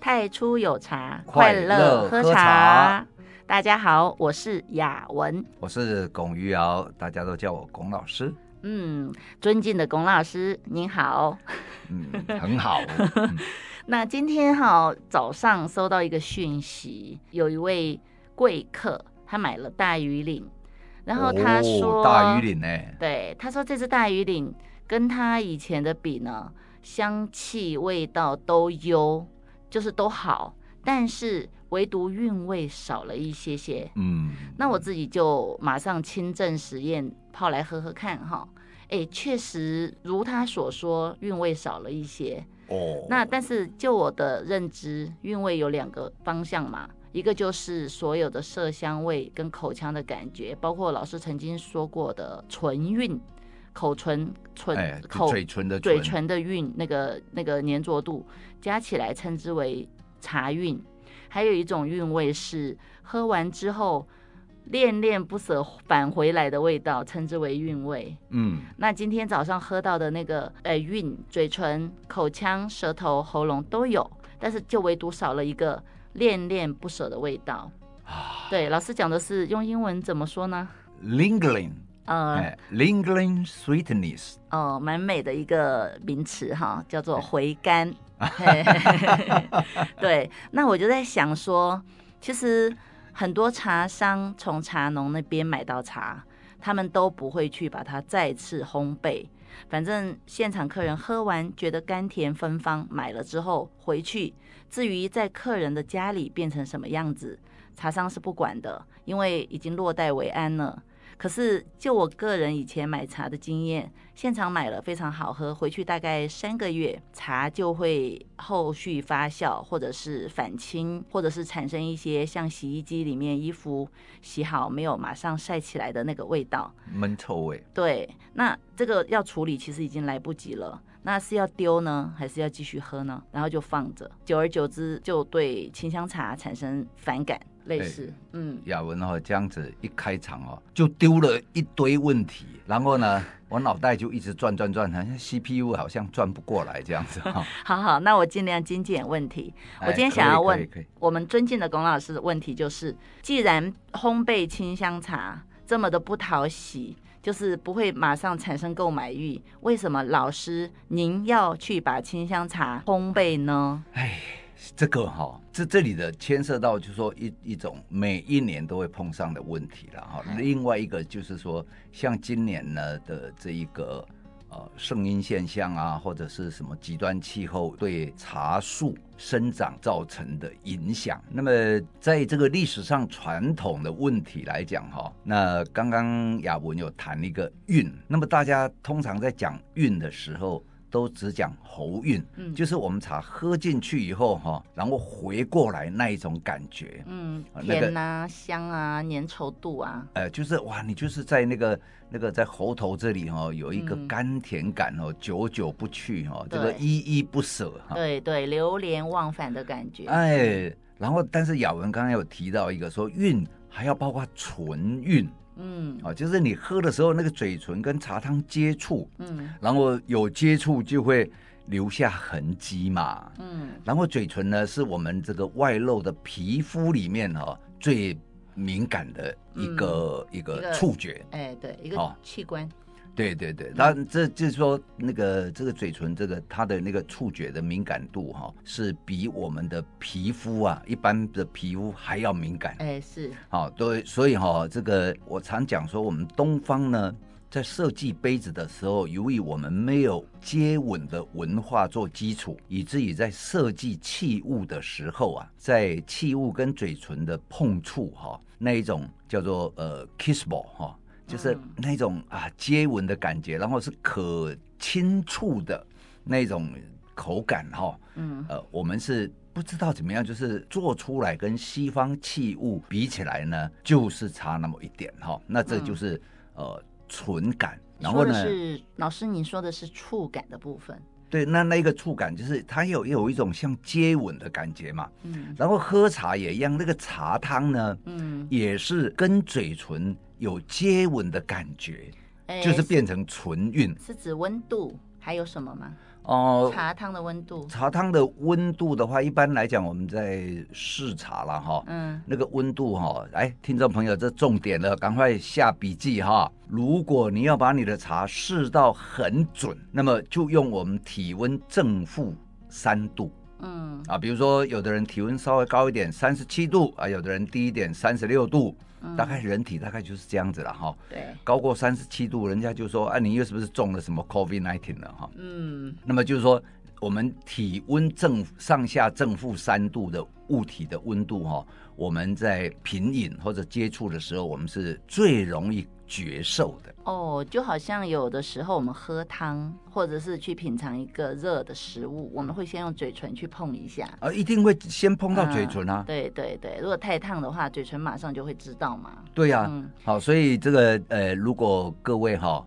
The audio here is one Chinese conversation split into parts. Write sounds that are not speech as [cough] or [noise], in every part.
太初有茶，快乐喝茶。大家好，我是雅文，我是龚于瑶，大家都叫我龚老师。嗯，尊敬的龚老师，您好。[laughs] 嗯，很好。嗯、[laughs] 那今天哈早上收到一个讯息，有一位贵客，他买了大鱼岭，然后他说、哦、大鱼岭呢，对，他说这只大鱼岭跟他以前的比呢，香气味道都优。就是都好，但是唯独韵味少了一些些。嗯，那我自己就马上亲证实验泡来喝喝看哈。哎，确实如他所说，韵味少了一些。哦，那但是就我的认知，韵味有两个方向嘛，一个就是所有的色香味跟口腔的感觉，包括老师曾经说过的唇韵。口唇唇、哎、口嘴唇的嘴唇的韵，那个那个粘着度加起来称之为茶韵。还有一种韵味是喝完之后恋恋不舍返回来的味道，称之为韵味。嗯，那今天早上喝到的那个呃韵，嘴唇、口腔、舌头、喉咙都有，但是就唯独少了一个恋恋不舍的味道。啊，对，老师讲的是用英文怎么说呢？Lingering。呃、uh,，lingering sweetness，哦，蛮美的一个名词哈，叫做回甘。[laughs] [laughs] 对，那我就在想说，其实很多茶商从茶农那边买到茶，他们都不会去把它再次烘焙，反正现场客人喝完觉得甘甜芬芳，买了之后回去，至于在客人的家里变成什么样子，茶商是不管的，因为已经落袋为安了。可是，就我个人以前买茶的经验，现场买了非常好喝，回去大概三个月，茶就会后续发酵，或者是反青，或者是产生一些像洗衣机里面衣服洗好没有马上晒起来的那个味道，闷臭味。对，那这个要处理其实已经来不及了。那是要丢呢，还是要继续喝呢？然后就放着，久而久之就对清香茶产生反感。类似，欸、嗯，雅文哦，这样子一开场哦，就丢了一堆问题，然后呢，[laughs] 我脑袋就一直转转转，好像 CPU 好像转不过来这样子 [laughs] 哈。好好，那我尽量精简问题。我今天想要问我们尊敬的龚老师的问题就是：既然烘焙清香茶这么的不讨喜，就是不会马上产生购买欲，为什么老师您要去把清香茶烘焙呢？哎。这个哈，这这里的牵涉到就是说一一种每一年都会碰上的问题了哈。另外一个就是说，像今年呢的这一个呃圣婴现象啊，或者是什么极端气候对茶树生长造成的影响。那么在这个历史上传统的问题来讲哈，那刚刚雅文有谈一个韵，那么大家通常在讲韵的时候。都只讲喉韵，嗯，就是我们茶喝进去以后哈，然后回过来那一种感觉，嗯，甜啊、香啊、粘稠度啊，呃，就是哇，你就是在那个那个在喉头这里哈，有一个甘甜感哦，久久不去哈，这个依依不舍哈，对对，流连忘返的感觉，哎，然后但是雅文刚刚有提到一个说韵还要包括唇韵。嗯，啊，就是你喝的时候，那个嘴唇跟茶汤接触，嗯，然后有接触就会留下痕迹嘛，嗯，然后嘴唇呢是我们这个外露的皮肤里面哈最敏感的一个、嗯、一个触觉，哎，对，一个器官。哦对对对，那这就是说，那个这个嘴唇，这个它的那个触觉的敏感度哈，是比我们的皮肤啊，一般的皮肤还要敏感。哎，是。好，对，所以哈，这个我常讲说，我们东方呢，在设计杯子的时候，由于我们没有接吻的文化做基础，以至于在设计器物的时候啊，在器物跟嘴唇的碰触哈，那一种叫做呃 kissable 哈。就是那种啊接吻的感觉，然后是可轻触的那种口感哈。嗯，呃，我们是不知道怎么样，就是做出来跟西方器物比起来呢，就是差那么一点哈。那这就是、嗯、呃唇感。然后呢，是老师你说的是触感的部分。对，那那个触感就是它有有一种像接吻的感觉嘛。嗯。然后喝茶也一样，那个茶汤呢，嗯，也是跟嘴唇。有接吻的感觉，欸、就是变成唇韵。是指温度还有什么吗？哦，茶汤的温度，茶汤的温度的话，一般来讲，我们在试茶了哈，嗯，那个温度哈，哎，听众朋友，这重点了，赶快下笔记哈。如果你要把你的茶试到很准，那么就用我们体温正负三度，嗯，啊，比如说有的人体温稍微高一点，三十七度啊，有的人低一点，三十六度。大概人体大概就是这样子了哈，对，高过三十七度，人家就说，哎，你又是不是中了什么 COVID nineteen 了哈？嗯，那么就是说，我们体温正上下正负三度的物体的温度哈，我们在品饮或者接触的时候，我们是最容易。觉受的哦，就好像有的时候我们喝汤，或者是去品尝一个热的食物，我们会先用嘴唇去碰一下，啊，一定会先碰到嘴唇啊。嗯、对对对，如果太烫的话，嘴唇马上就会知道嘛。对呀、啊，嗯、好，所以这个呃，如果各位哈，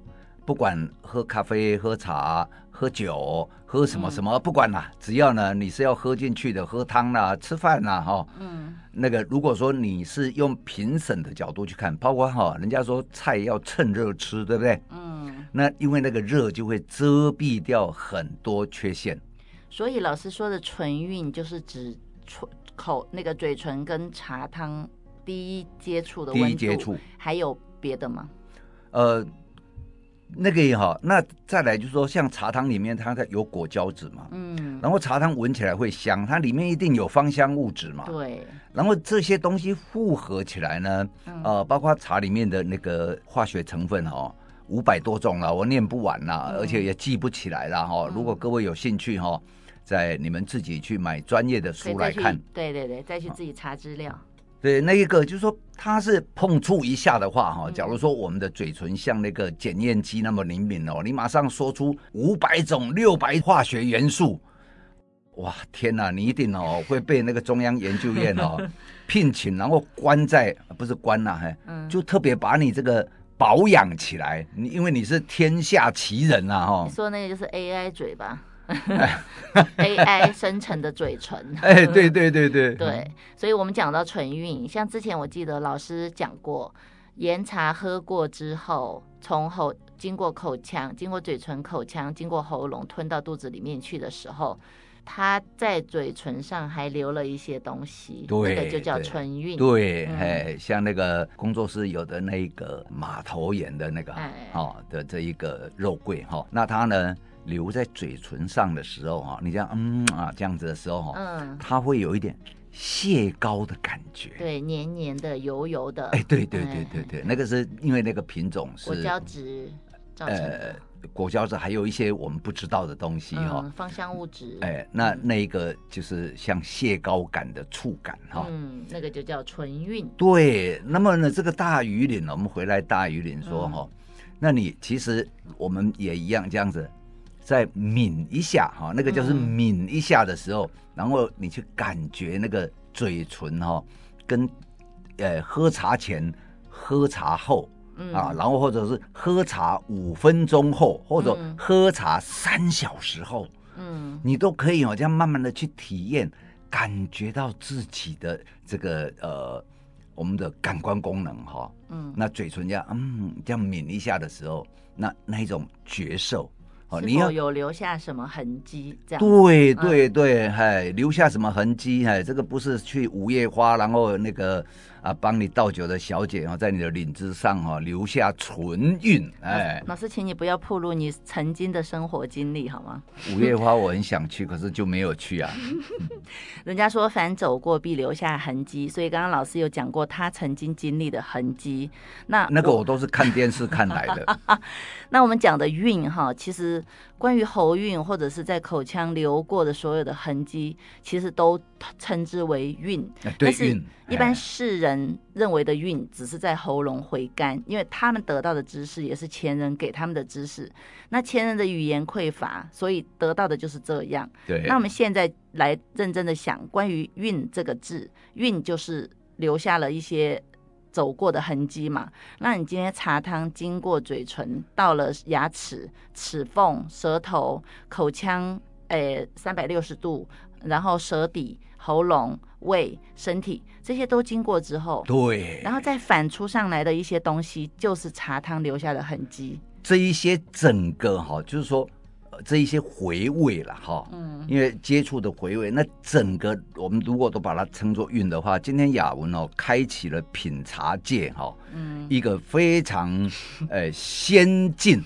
不管喝咖啡、喝茶、喝酒、喝什么什么，嗯、不管啦，只要呢你是要喝进去的，喝汤啦、吃饭啦，哈，嗯。那个，如果说你是用评审的角度去看，包括哈，人家说菜要趁热吃，对不对？嗯。那因为那个热就会遮蔽掉很多缺陷。所以老师说的唇韵就是指唇口那个嘴唇跟茶汤第一接触的温度。第一接触。还有别的吗？呃。那个也好，那再来就是说，像茶汤里面它有果胶质嘛，嗯，然后茶汤闻起来会香，它里面一定有芳香物质嘛，对，然后这些东西复合起来呢，嗯、呃，包括茶里面的那个化学成分哈，五百多种了，我念不完了，嗯、而且也记不起来了哈。嗯、如果各位有兴趣哈，在你们自己去买专业的书来看，对对对，再去自己查资料。对，那一个就是说，它是碰触一下的话，哈，假如说我们的嘴唇像那个检验机那么灵敏哦，你马上说出五百种、六百化学元素，哇，天哪，你一定哦 [laughs] 会被那个中央研究院哦 [laughs] 聘请，然后关在不是关呐，嘿，就特别把你这个保养起来，你因为你是天下奇人啊，哈。你说那个就是 AI 嘴吧？[laughs] AI 生成的嘴唇，[laughs] 哎，对对对对，对，所以我们讲到唇韵，像之前我记得老师讲过，岩茶喝过之后，从喉经过口腔，经过嘴唇、口腔，经过喉咙吞到肚子里面去的时候，它在嘴唇上还留了一些东西，对，那个就叫唇韵。对，哎、嗯，像那个工作室有的那个马头岩的那个，哎，哦的这一个肉桂哈，那它呢？留在嘴唇上的时候哈，你这样嗯啊这样子的时候哈，嗯，它会有一点蟹膏的感觉，对，黏黏的、油油的。哎，对对对对对，那个是因为那个品种是果胶质造成的，呃，果胶质还有一些我们不知道的东西哈，芳香物质。哎，那那一个就是像蟹膏感的触感哈，嗯，那个就叫唇韵。对，那么呢，这个大鱼鳞，我们回来大鱼鳞说哈，那你其实我们也一样这样子。再抿一下哈，那个就是抿一下的时候，嗯、然后你去感觉那个嘴唇哈，跟呃喝茶前、喝茶后、嗯、啊，然后或者是喝茶五分钟后，或者喝茶三小时后，嗯，你都可以哦，这样慢慢的去体验，感觉到自己的这个呃我们的感官功能哈，嗯，那嘴唇这样嗯这样抿一下的时候，那那一种觉受。你有有留下什么痕迹？这样对对对，哎，留下什么痕迹？哎，这个不是去午夜花，然后那个。啊，帮你倒酒的小姐啊，在你的领子上哈留下唇印。哎，老师，请你不要暴露你曾经的生活经历好吗？五月花我很想去，可是就没有去啊。[laughs] 人家说凡走过必留下痕迹，所以刚刚老师有讲过他曾经经历的痕迹。那那个我都是看电视看来的。[laughs] 那我们讲的运哈，其实。关于喉韵或者是在口腔流过的所有的痕迹，其实都称之为韵。但是，一般世人认为的韵，只是在喉咙回甘，因为他们得到的知识也是前人给他们的知识。那前人的语言匮乏，所以得到的就是这样。对。那我们现在来认真的想，关于韵这个字，韵就是留下了一些。走过的痕迹嘛，那你今天茶汤经过嘴唇，到了牙齿、齿缝、舌头、口腔，诶，三百六十度，然后舌底、喉咙、胃、身体，这些都经过之后，对，然后再反出上来的一些东西，就是茶汤留下的痕迹。这一些整个哈，就是说，这一些回味了哈，嗯，因为接触的回味，那整个我们如果都把它称作韵的话，今天雅文哦开启了品茶界哈，嗯，一个非常呃先进，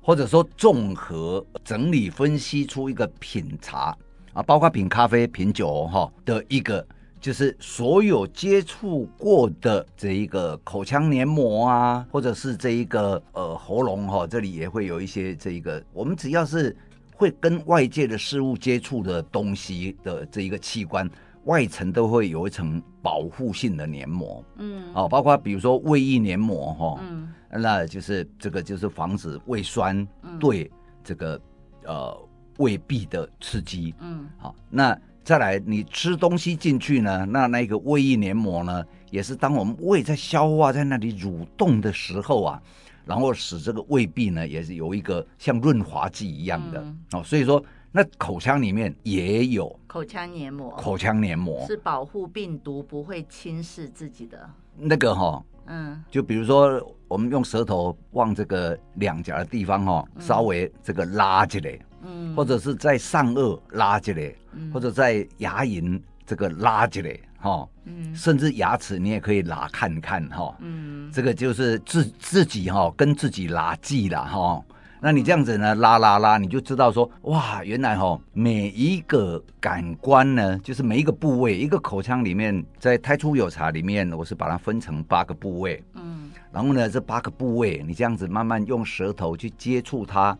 或者说综合整理分析出一个品茶啊，包括品咖啡、品酒哈的一个。就是所有接触过的这一个口腔黏膜啊，或者是这一个呃喉咙哈，这里也会有一些这一个，我们只要是会跟外界的事物接触的东西的这一个器官，外层都会有一层保护性的黏膜，嗯，哦，包括比如说胃液黏膜哈，嗯，那就是这个就是防止胃酸对这个呃胃壁的刺激，嗯，好，那。再来，你吃东西进去呢，那那个胃液黏膜呢，也是当我们胃在消化，在那里蠕动的时候啊，然后使这个胃壁呢，也是有一个像润滑剂一样的、嗯、哦。所以说，那口腔里面也有口腔黏膜，口腔黏膜是保护病毒不会侵蚀自己的那个哈、哦。嗯，就比如说，我们用舌头往这个两颊的地方哈、哦，稍微这个拉起来。嗯，或者是在上颚拉起来，嗯、或者在牙龈这个拉起来，哈，嗯，甚至牙齿你也可以拉看看，哈，嗯，这个就是自自己哈跟自己拉记了，哈，那你这样子呢拉拉拉，你就知道说，哇，原来哈每一个感官呢，就是每一个部位，一个口腔里面，在太初有茶里面，我是把它分成八个部位，嗯，然后呢这八个部位，你这样子慢慢用舌头去接触它。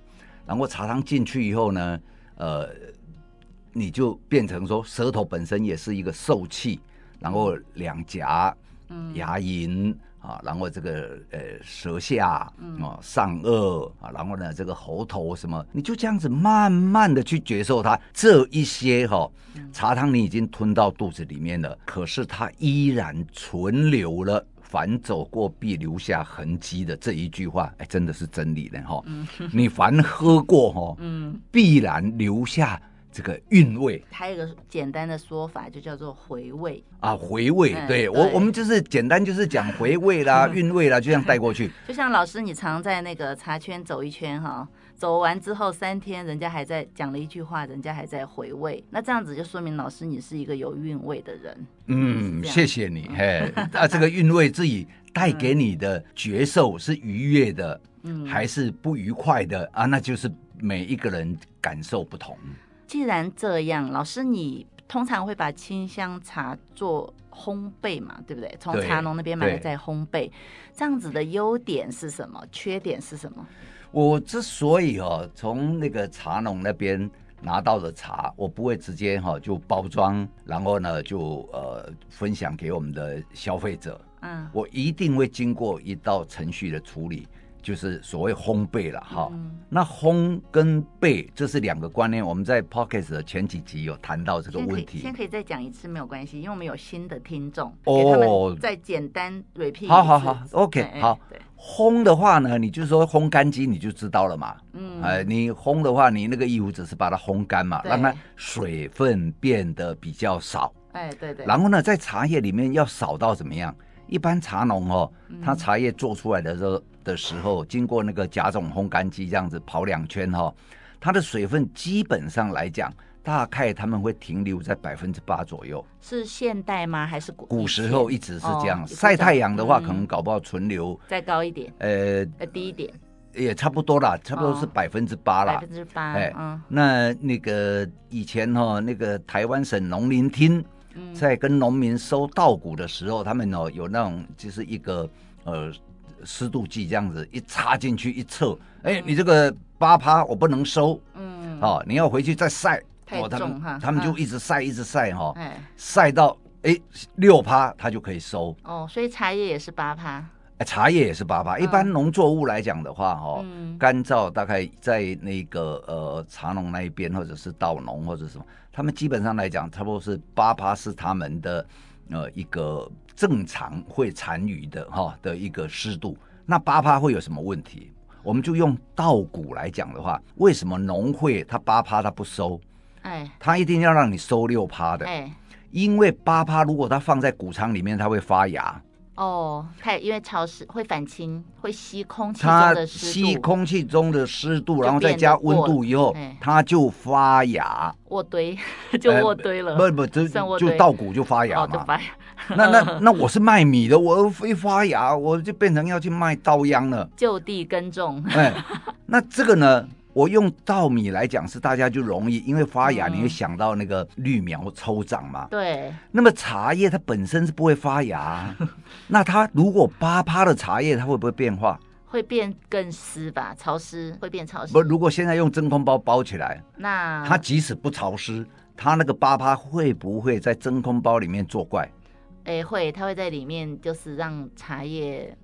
然后茶汤进去以后呢，呃，你就变成说舌头本身也是一个受器，然后两颊、牙龈啊，然后这个呃舌下啊、上颚啊，然后呢这个喉头什么，你就这样子慢慢的去觉受它这一些哈、哦、茶汤你已经吞到肚子里面了，可是它依然存留了。凡走过必留下痕迹的这一句话，哎，真的是真理的哈。嗯、你凡喝过哈，[laughs] 嗯，必然留下这个韵味。还有一个简单的说法，就叫做回味啊，回味。嗯、对，对我，我们就是简单就是讲回味啦、[laughs] 韵味啦，就这样带过去。就像老师，你常在那个茶圈走一圈哈。走完之后三天，人家还在讲了一句话，人家还在回味，那这样子就说明老师你是一个有韵味的人。嗯，谢谢你，嘿，啊，[laughs] 这个韵味自己带给你的觉受是愉悦的，嗯，还是不愉快的啊？那就是每一个人感受不同。既然这样，老师你通常会把清香茶做烘焙嘛，对不对？从茶农那边买来再烘焙，这样子的优点是什么？缺点是什么？我之所以哦，从那个茶农那边拿到的茶，我不会直接哈就包装，然后呢就呃分享给我们的消费者。嗯，我一定会经过一道程序的处理。就是所谓烘焙了哈，嗯、那烘跟焙这是两个观念。我们在 Pocket 的前几集有谈到这个问题。先可以再讲一次没有关系，因为我们有新的听众，哦、给他们再简单 repeat。好好好，OK，好。烘的话呢，你就是说烘干机你就知道了嘛。嗯，哎，你烘的话，你那个衣服只是把它烘干嘛，对让它水分变得比较少。哎，对对。然后呢，在茶叶里面要少到怎么样？一般茶农哦，他茶叶做出来的时候。的时候，经过那个甲种烘干机这样子跑两圈哈，它的水分基本上来讲，大概他们会停留在百分之八左右。是现代吗？还是古古时候一直是这样？哦、晒太阳的话，可能搞不好存留、嗯、再高一点，呃，呃低一点，也差不多啦，差不多是百分之八啦。百分之八，哎，嗯，那那个以前哈，那个台湾省农林厅在跟农民收稻谷的时候，他们哦有那种就是一个呃。湿度计这样子一插进去一测，哎、欸，你这个八趴我不能收，嗯，哦，你要回去再晒，哦，他们他们就一直晒一直晒哈，晒到哎六趴它就可以收。哦，所以茶叶也是八趴，哎，茶叶也是八趴。一般农作物来讲的话，哈，干燥大概在那个呃茶农那一边或者是稻农或者什么，他们基本上来讲，差不多是八趴是他们的呃一个。正常会残余的哈的一个湿度，那八趴会有什么问题？我们就用稻谷来讲的话，为什么农会它八趴它不收？哎，它一定要让你收六趴的。哎，因为八趴如果它放在谷仓里面，它会发芽。哦，它因为潮湿会反清，会吸空气中的湿度，吸空气中的湿度，然后再加温度以后，它就发芽。卧堆 [laughs] 就卧堆了，不不，就就稻谷就发芽嘛。发芽。那那 [laughs] 那我是卖米的，我一发芽，我就变成要去卖稻秧了。就地耕种。哎，那这个呢？我用稻米来讲是大家就容易，因为发芽你会想到那个绿苗抽长嘛。对。那么茶叶它本身是不会发芽，[laughs] 那它如果八趴的茶叶，它会不会变化？会变更湿吧，潮湿会变潮湿。不，如果现在用真空包包起来，那它即使不潮湿，它那个八趴会不会在真空包里面作怪？哎，会，它会在里面，就是让茶叶。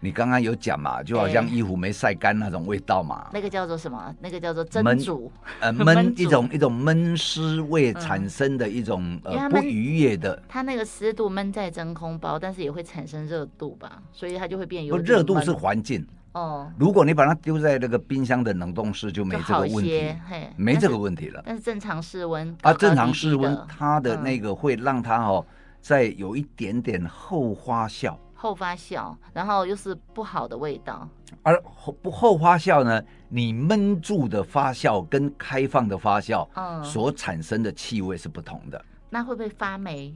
你刚刚有讲嘛，就好像衣服没晒干那种味道嘛。那个叫做什么？那个叫做蒸煮。呃，[laughs] 闷一种一种闷湿味产生的一种呃不愉悦的。它那个湿度闷在真空包，但是也会产生热度吧，所以它就会变有。不，热度是环境哦。如果你把它丢在那个冰箱的冷冻室，就没这个问题，没这个问题了。但是正常室温啊，正常室温它的那个会让它哦，再有一点点后发酵。后发酵，然后又是不好的味道。而后不后发酵呢？你闷住的发酵跟开放的发酵，嗯，所产生的气味是不同的。那会不会发霉？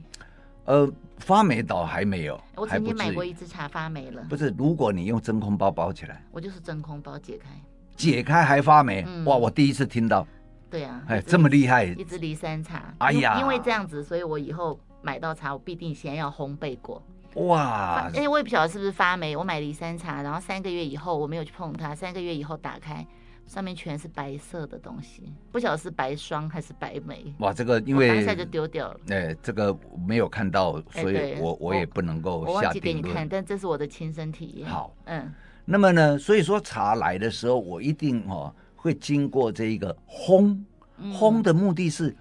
呃，发霉倒还没有。我曾经买过一支茶发霉了。不是，如果你用真空包包起来，我就是真空包解开，解开还发霉？嗯、哇，我第一次听到。对啊，哎，这么厉害！一支梨山茶。哎呀，因为这样子，所以我以后买到茶，我必定先要烘焙过。哇！因为我也不晓得是不是发霉。我买梨山茶，然后三个月以后我没有去碰它，三个月以后打开，上面全是白色的东西，不晓得是白霜还是白霉。哇，这个因为当下就丢掉了。哎，这个没有看到，所以我我也不能够下定论。我忘记给你看，但这是我的亲身体验。好，嗯，那么呢，所以说茶来的时候，我一定哦会经过这一个烘，烘的目的是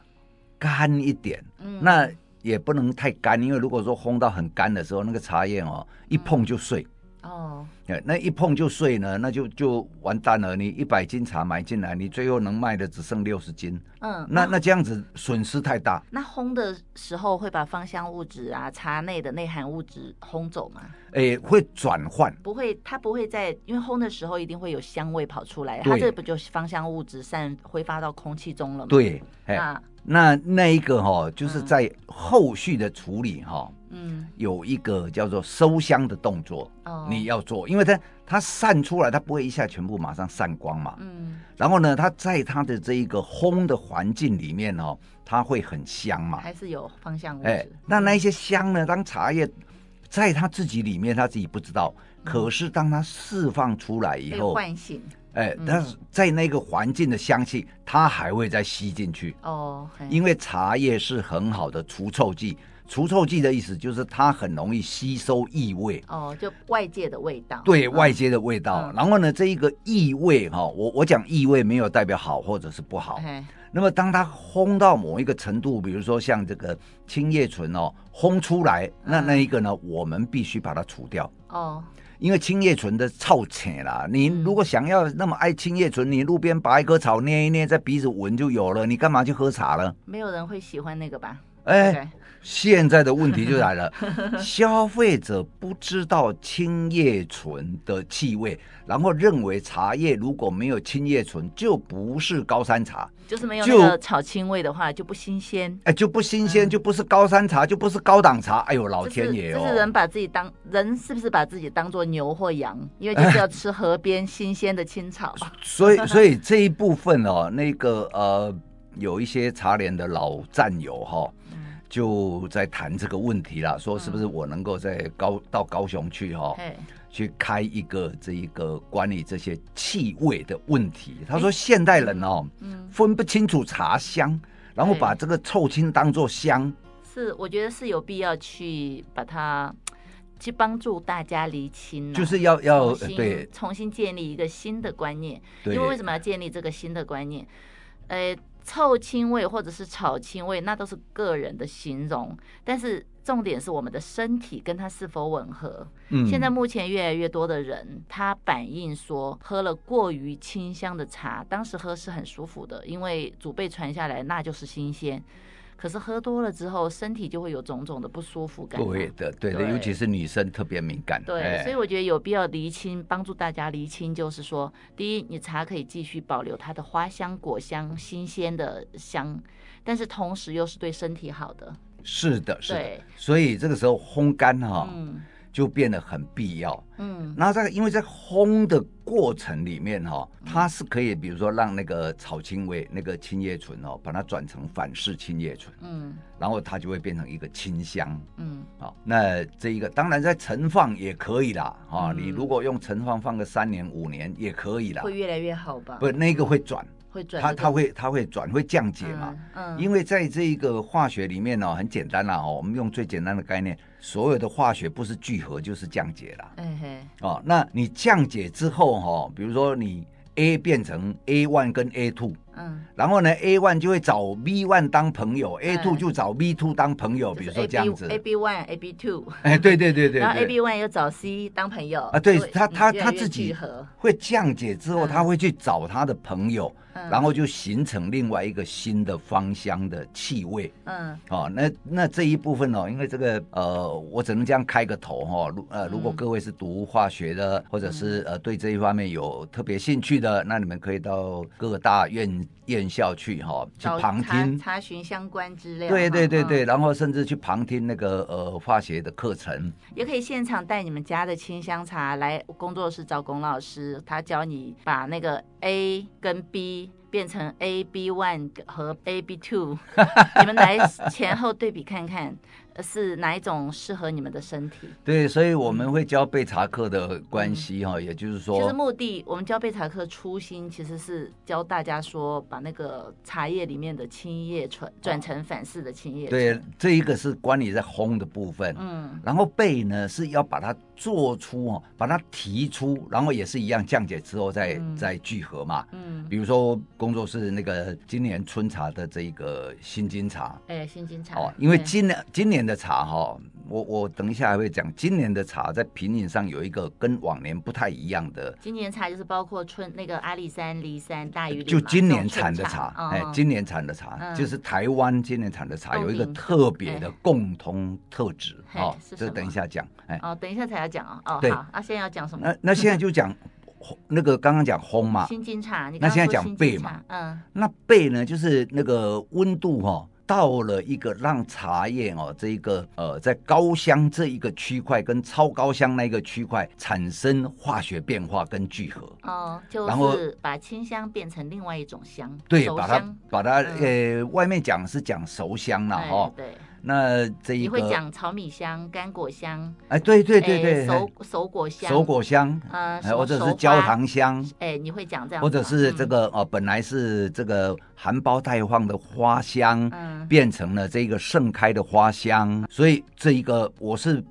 干一点。嗯，那。也不能太干，因为如果说烘到很干的时候，那个茶叶哦，一碰就碎。嗯、哦，那一碰就碎呢，那就就完蛋了。你一百斤茶买进来，你最后能卖的只剩六十斤。嗯，那那这样子损失太大。那烘的时候会把芳香物质啊、茶内的内含物质烘走吗？哎，会转换。不会，它不会在，因为烘的时候一定会有香味跑出来，它这不就芳香物质散挥发到空气中了吗？对，那。那那一个哈、哦，就是在后续的处理哈、哦，嗯，有一个叫做收香的动作，哦，你要做，因为它它散出来，它不会一下全部马上散光嘛，嗯，然后呢，它在它的这一个烘的环境里面哦，它会很香嘛，还是有芳香物质，哎，那那一些香呢，当茶叶在他自己里面，他自己不知道，嗯、可是当他释放出来以后，唤醒。哎，但是在那个环境的香气，它还会再吸进去哦。因为茶叶是很好的除臭剂，除臭剂的意思就是它很容易吸收异味哦，就外界的味道。对，外界的味道。然后呢，这一个异味哈，我我讲异味没有代表好或者是不好。那么当它烘到某一个程度，比如说像这个青叶醇哦，烘出来，那那一个呢，我们必须把它除掉哦。因为青叶醇的臭浅啦，你如果想要那么爱青叶醇，你路边拔一棵草捏一捏，在鼻子闻就有了，你干嘛去喝茶了？没有人会喜欢那个吧？哎。现在的问题就来了，[laughs] 消费者不知道青叶醇的气味，然后认为茶叶如果没有青叶醇就不是高山茶，就是没有那个草青味的话就不新鲜，哎，就不新鲜，就不是高山茶，就不是高档茶。哎呦，老天爷哦！这是人把自己当人，是不是把自己当做牛或羊？因为就是要吃河边新鲜的青草。所以，所以这一部分哦，那个呃，有一些茶联的老战友哈、哦。就在谈这个问题了，说是不是我能够在高到高雄去哈、哦，去开一个这一个关于这些气味的问题。他说现代人哦，分不清楚茶香，然后把这个臭青当做香。是，我觉得是有必要去把它去帮助大家厘清，就是要要重对重新建立一个新的观念。因为为什么要建立这个新的观念？呃。臭青味或者是草青味，那都是个人的形容，但是重点是我们的身体跟它是否吻合。嗯，现在目前越来越多的人，他反映说喝了过于清香的茶，当时喝是很舒服的，因为祖辈传下来那就是新鲜。可是喝多了之后，身体就会有种种的不舒服感。对的，对的，对，尤其是女生特别敏感。对，哎、所以我觉得有必要厘清，帮助大家厘清，就是说，第一，你茶可以继续保留它的花香、果香、新鲜的香，但是同时又是对身体好的。是的，是的。对，所以这个时候烘干哈。嗯就变得很必要，嗯，那在因为在烘的过程里面哈，它是可以，比如说让那个草青味、那个青叶醇哦，把它转成反式青叶醇，嗯，然后它就会变成一个清香，嗯，好，那这一个当然在陈放也可以啦，啊，你如果用陈放放个三年五年也可以啦，会越来越好吧？不，那个会转。会转，它它会它会转会降解嘛？嗯，嗯，因为在这一个化学里面呢，很简单啦哦，我们用最简单的概念，所有的化学不是聚合就是降解啦。嗯哼，哦，那你降解之后哈，比如说你 A 变成 A one 跟 A two。嗯，然后呢，A one 就会找 B one 当朋友，嗯，A two 就找 B two 当朋友，比如说这样子。A B one A B two，哎，对对对对，[laughs] 然后 A B one 又找 C 当朋友啊，对他他他自己会降解之后，他会去找他的朋友，然后就形成另外一个新的芳香的气味。嗯，哦，那那这一部分哦，因为这个呃，我只能这样开个头哈。如呃，如果各位是读化学的，或者是呃对这一方面有特别兴趣的，那你们可以到各大院。院校去哈，去旁听查询相关资料。对对对对，然后甚至去旁听那个呃化学的课程，也可以现场带你们家的清香茶来工作室找龚老师，他教你把那个 A 跟 B 变成 A B one 和 A B two，[laughs] 你们来前后对比看看。是哪一种适合你们的身体？对，所以我们会教备茶课的关系哈，嗯、也就是说，其实目的我们教备茶课初心其实是教大家说，把那个茶叶里面的青叶醇转成反式的青叶醇。对，这一个是关于在烘的部分。嗯，然后备呢是要把它做出哦，把它提出，然后也是一样降解之后再、嗯、再聚合嘛。嗯，比如说工作室那个今年春茶的这一个新金茶。哎，新金茶。哦，因为今年今年。的茶哈，我我等一下还会讲，今年的茶在品饮上有一个跟往年不太一样的。今年茶就是包括春那个阿里山、梨山、大禹岭，就今年产的茶，哎、哦，今年产的茶、嗯、就是台湾今年产的茶有一个特别的共同特质，哦，这等一下讲，哎，哦，等一下才要讲哦，哦，对，那、啊、现在要讲什么？那那现在就讲那个刚刚讲烘嘛，新金茶，你那现在讲焙嘛，嗯，那焙呢就是那个温度哈。到了一个让茶叶哦，这一个呃，在高香这一个区块跟超高香那个区块产生化学变化跟聚合。哦，就是把清香变成另外一种香，对，把它把它呃，外面讲是讲熟香了哈，对。那这一个你会讲炒米香、干果香，哎，对对对对，手手果香、手果香，呃，或者是焦糖香，哎，你会讲这样，或者是这个哦，本来是这个含苞待放的花香，嗯，变成了这个盛开的花香，所以这一个我是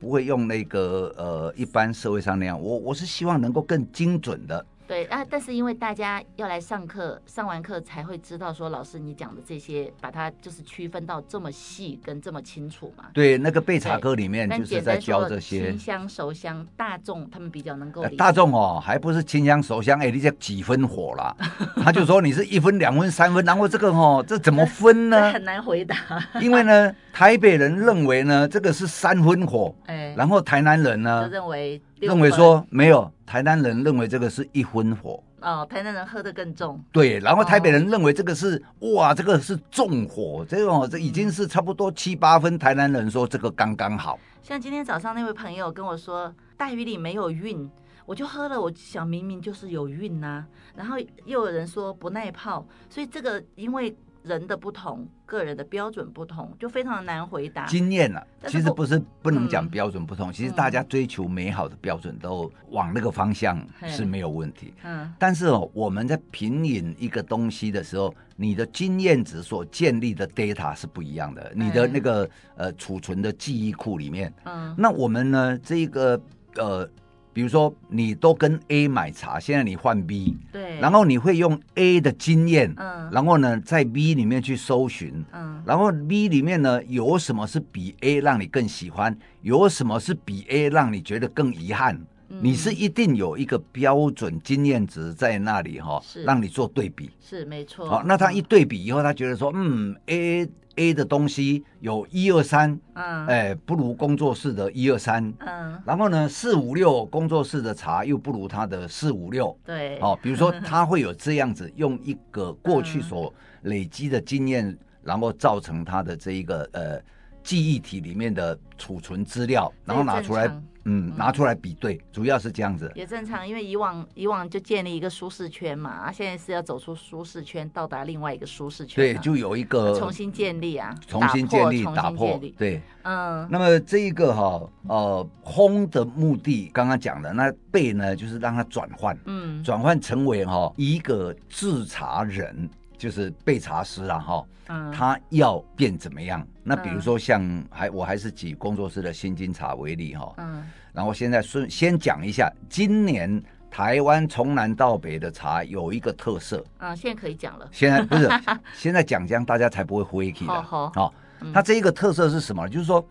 不会用那个呃一般社会上那样，我我是希望能够更精准的。对啊，但是因为大家要来上课，上完课才会知道说，老师你讲的这些，把它就是区分到这么细跟这么清楚嘛。对，那个备查课里面就是在教这些清香熟香，大众他们比较能够、呃。大众哦，还不是清香熟香，哎，你这几分火啦？[laughs] 他就说你是一分、两分、三分，然后这个哦，这怎么分呢？很难回答。[laughs] 因为呢，台北人认为呢，这个是三分火，哎，然后台南人呢就认为。认为说没有，台南人认为这个是一分火哦，台南人喝的更重。对，然后台北人认为这个是、哦、哇，这个是重火，这种这已经是差不多七八分。台南人说这个刚刚好。像今天早上那位朋友跟我说，大鱼里没有韵，我就喝了，我想明明就是有韵呐、啊。然后又有人说不耐泡，所以这个因为。人的不同，个人的标准不同，就非常的难回答。经验了、啊，其实不是不能讲标准不同，嗯、其实大家追求美好的标准都往那个方向是没有问题。嗯，但是哦，我们在品饮一个东西的时候，你的经验值所建立的 data 是不一样的，你的那个呃储存的记忆库里面，嗯，那我们呢这一个呃。比如说，你都跟 A 买茶，现在你换 B，对，然后你会用 A 的经验，嗯，然后呢，在 B 里面去搜寻，嗯，然后 B 里面呢，有什么是比 A 让你更喜欢，有什么是比 A 让你觉得更遗憾，嗯、你是一定有一个标准经验值在那里哈，是让你做对比。是没错。好，那他一对比以后，他觉得说，嗯，A A 的东西有一二三，嗯，哎，不如工作室的一二三，嗯，然后呢，四五六工作室的茶又不如他的四五六，对，哦，比如说 [laughs] 他会有这样子用一个过去所累积的经验，嗯、然后造成他的这一个呃。记忆体里面的储存资料，然后拿出来，嗯，拿出来比对，嗯，主要是这样子。也正常，因为以往以往就建立一个舒适圈嘛，啊，现在是要走出舒适圈，到达另外一个舒适圈。对，就有一个重新建立啊，重新建立，打破，对，嗯。那么这一个哈，呃，烘的目的刚刚讲的，那背呢，就是让它转换，嗯，转换成为哈一个制茶人。就是被茶师啊，哈，嗯，他要变怎么样？那比如说像还我还是举工作室的新金茶为例哈，嗯，然后现在顺先讲一下，今年台湾从南到北的茶有一个特色，啊，现在可以讲了，现在不是 [laughs] 现在讲这样大家才不会灰气的，[laughs] 好，好，它这一个特色是什么？就是说，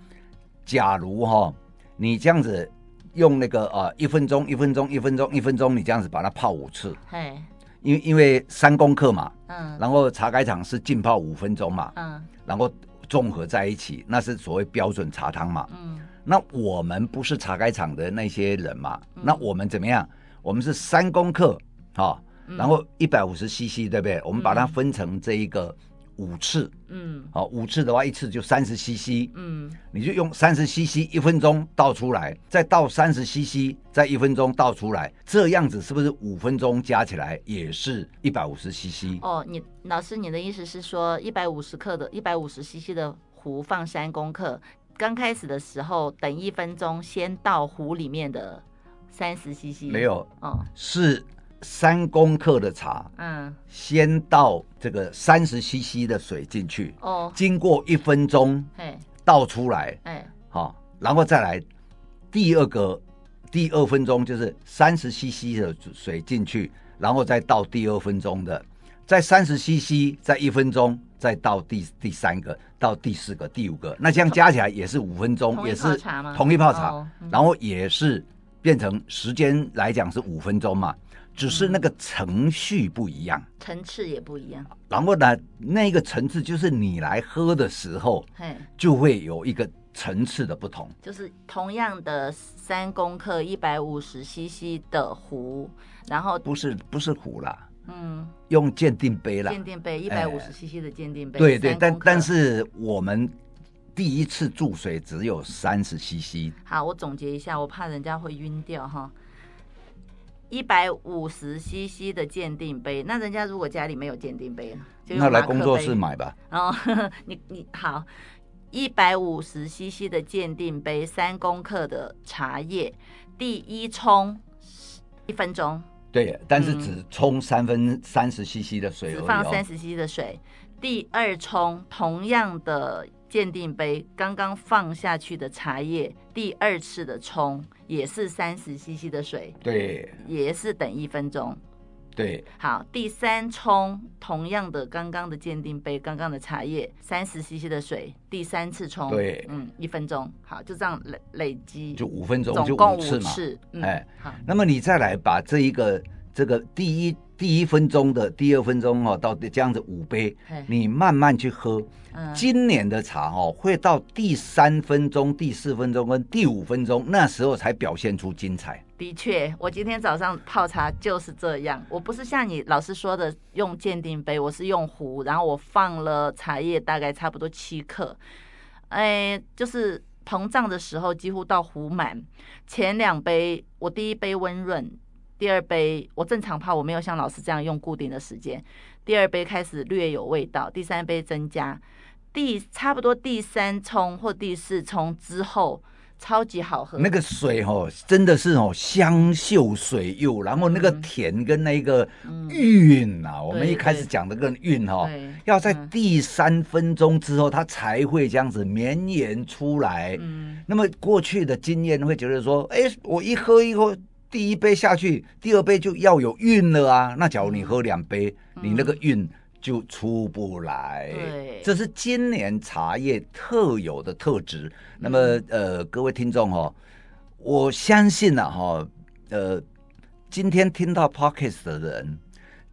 假如哈你这样子用那个呃一分钟一分钟一分钟一分钟，你这样子把它泡五次，嘿。因为因为三公克嘛，嗯，然后茶盖厂是浸泡五分钟嘛，嗯，然后综合在一起，那是所谓标准茶汤嘛，嗯，那我们不是茶盖厂的那些人嘛，嗯，那我们怎么样？我们是三公克，哈，然后一百五十 CC，对不对？我们把它分成这一个。五次，嗯，好，五次的话，一次就三十 CC，嗯，你就用三十 CC 一分钟倒出来，再倒三十 CC，再一分钟倒出来，这样子是不是五分钟加起来也是一百五十 CC？哦，你老师，你的意思是说一百五十克的，一百五十 CC 的壶放三公克，刚开始的时候等一分钟，先倒壶里面的三十 CC？没有，哦，是。三公克的茶，嗯，先倒这个三十 CC 的水进去，哦，经过一分钟，嘿，倒出来，哎，好，然后再来第二个第二分钟就是三十 CC 的水进去，然后再倒第二分钟的，在三十 CC，再一分钟，再倒第第三个，到第四个、第五个，那这样加起来也是五分钟，也是同一泡茶，哦嗯，然后也是变成时间来讲是五分钟嘛。只是那个程序不一样，层次也不一样。然后呢，那个层次就是你来喝的时候，就会有一个层次的不同。就是同样的三公克一百五十 CC 的壶，然后不是不是壶啦，嗯，用鉴定杯啦，鉴定杯一百五十 CC 的鉴定杯。对对，但但是我们第一次注水只有三十 CC。好，我总结一下，我怕人家会晕掉哈。一百五十 CC 的鉴定杯，那人家如果家里没有鉴定杯，就那来工作室买吧。哦，呵 [laughs] 呵你你好，一百五十 CC 的鉴定杯，三公克的茶叶，第一冲一分钟。对，但是只冲三分三十 CC 的水，哦，只放三十 CC 的水。第二冲同样的。鉴定杯刚刚放下去的茶叶，第二次的冲也是三十 CC 的水，对，也是等一分钟，对。好，第三冲同样的刚刚的鉴定杯，刚刚的茶叶三十 CC 的水，第三次冲，对，嗯，一分钟，好，就这样累累积，就五分钟，总共五次嘛，嗯、哎，好。那么你再来把这一个这个第一。第一分钟的，第二分钟哦，到这样子五杯，你慢慢去喝。嗯、今年的茶哦，会到第三分钟、第四分钟跟第五分钟，那时候才表现出精彩。的确，我今天早上泡茶就是这样。我不是像你老师说的用鉴定杯，我是用壶，然后我放了茶叶，大概差不多七克。哎，就是膨胀的时候几乎到壶满。前两杯，我第一杯温润。第二杯我正常泡，我没有像老师这样用固定的时间。第二杯开始略有味道，第三杯增加，第差不多第三冲或第四冲之后，超级好喝。那个水哦，真的是哦，香秀水又，然后那个甜跟那个韵啊，嗯、我们一开始讲的个韵哈，要在第三分钟之后，它才会这样子绵延出来。嗯，那么过去的经验会觉得说，哎，我一喝一喝。第一杯下去，第二杯就要有韵了啊！那假如你喝两杯，嗯、你那个韵就出不来。对，这是今年茶叶特有的特质。那么，呃，各位听众哈，我相信啊哈，呃，今天听到 Podcast 的人，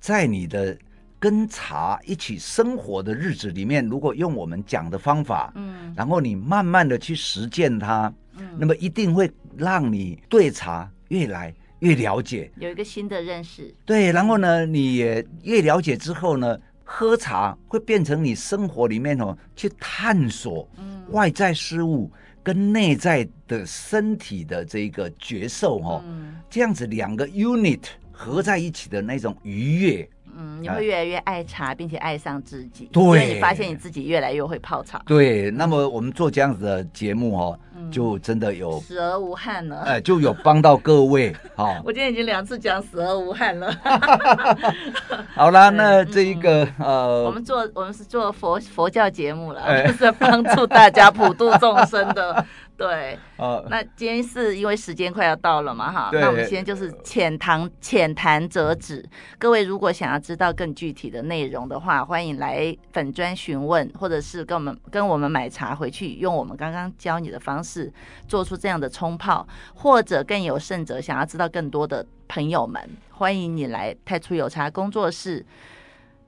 在你的跟茶一起生活的日子里面，如果用我们讲的方法，嗯，然后你慢慢的去实践它，嗯，那么一定会让你对茶越来越了解，有一个新的认识。对，然后呢，你也越了解之后呢，喝茶会变成你生活里面哦，去探索外在事物跟内在的身体的这个觉受哦，这样子两个 unit 合在一起的那种愉悦。嗯，你会越来越爱茶，并且爱上自己。对，因为你发现你自己越来越会泡茶。对，那么我们做这样子的节目哦，就真的有死而无憾了。哎，就有帮到各位。[laughs] 好，我今天已经两次讲死而无憾了。[laughs] [laughs] 好啦，那这一个呃，我们做我们是做佛佛教节目了，就是帮助大家普度众生的。对，呃，那今天是因为时间快要到了嘛，哈，那我们今天就是浅谈浅谈折纸。各位如果想要知道更具体的内容的话，欢迎来粉砖询问，或者是跟我们跟我们买茶回去，用我们刚刚教你的方式做出这样的冲泡，或者更有甚者，想要知道更多的朋友们，欢迎你来太初有茶工作室。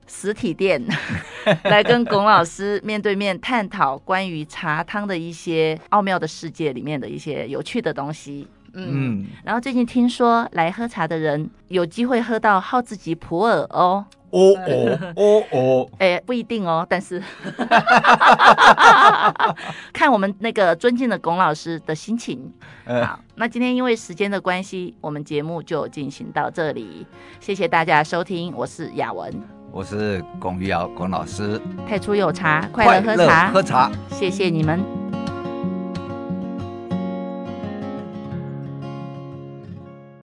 实体店 [laughs] 来跟龚老师面对面探讨关于茶汤的一些奥妙的世界里面的一些有趣的东西。嗯，嗯，然后最近听说来喝茶的人有机会喝到好自己普洱哦。哦哦哦哦，[laughs] 哎，不一定哦，但是 [laughs] 看我们那个尊敬的龚老师的心情。好，那今天因为时间的关系，我们节目就进行到这里。谢谢大家收听，我是雅文。我是龚玉瑶龚老师，太初有茶，快乐喝茶，喝茶，谢谢你们。